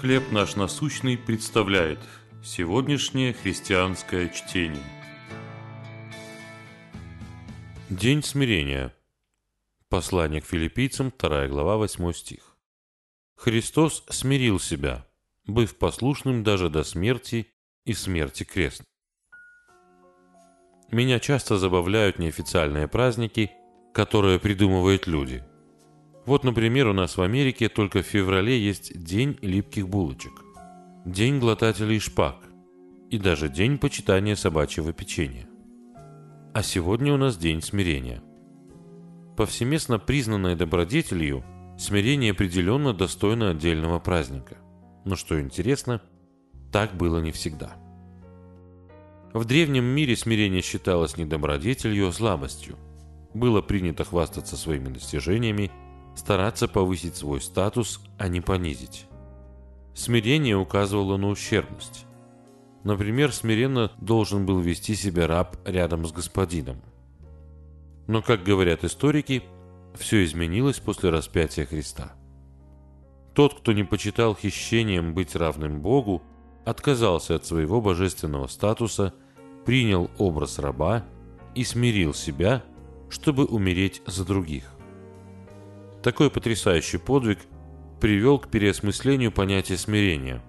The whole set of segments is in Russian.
«Хлеб наш насущный» представляет сегодняшнее христианское чтение. День смирения. Послание к филиппийцам, 2 глава, 8 стих. Христос смирил себя, быв послушным даже до смерти и смерти крест. Меня часто забавляют неофициальные праздники, которые придумывают люди – вот, например, у нас в Америке только в феврале есть День липких булочек, День глотателей шпаг и даже День почитания собачьего печенья. А сегодня у нас День смирения. Повсеместно признанной добродетелью, смирение определенно достойно отдельного праздника. Но что интересно, так было не всегда. В древнем мире смирение считалось не добродетелью, а слабостью. Было принято хвастаться своими достижениями – стараться повысить свой статус, а не понизить. Смирение указывало на ущербность. Например, смиренно должен был вести себя раб рядом с господином. Но, как говорят историки, все изменилось после распятия Христа. Тот, кто не почитал хищением быть равным Богу, отказался от своего божественного статуса, принял образ раба и смирил себя, чтобы умереть за других. Такой потрясающий подвиг привел к переосмыслению понятия смирения.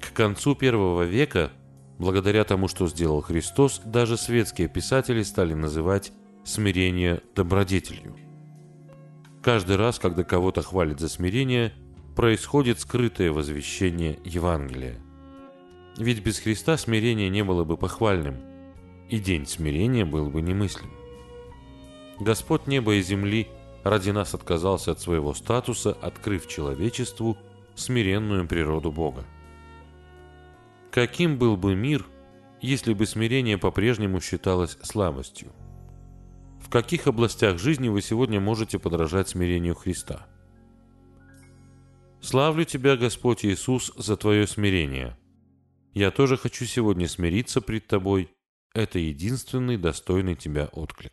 К концу первого века, благодаря тому, что сделал Христос, даже светские писатели стали называть смирение добродетелью. Каждый раз, когда кого-то хвалят за смирение, происходит скрытое возвещение Евангелия. Ведь без Христа смирение не было бы похвальным, и день смирения был бы немыслим. Господь неба и земли ради нас отказался от своего статуса, открыв человечеству смиренную природу Бога. Каким был бы мир, если бы смирение по-прежнему считалось слабостью? В каких областях жизни вы сегодня можете подражать смирению Христа? Славлю Тебя, Господь Иисус, за Твое смирение. Я тоже хочу сегодня смириться пред Тобой. Это единственный достойный Тебя отклик.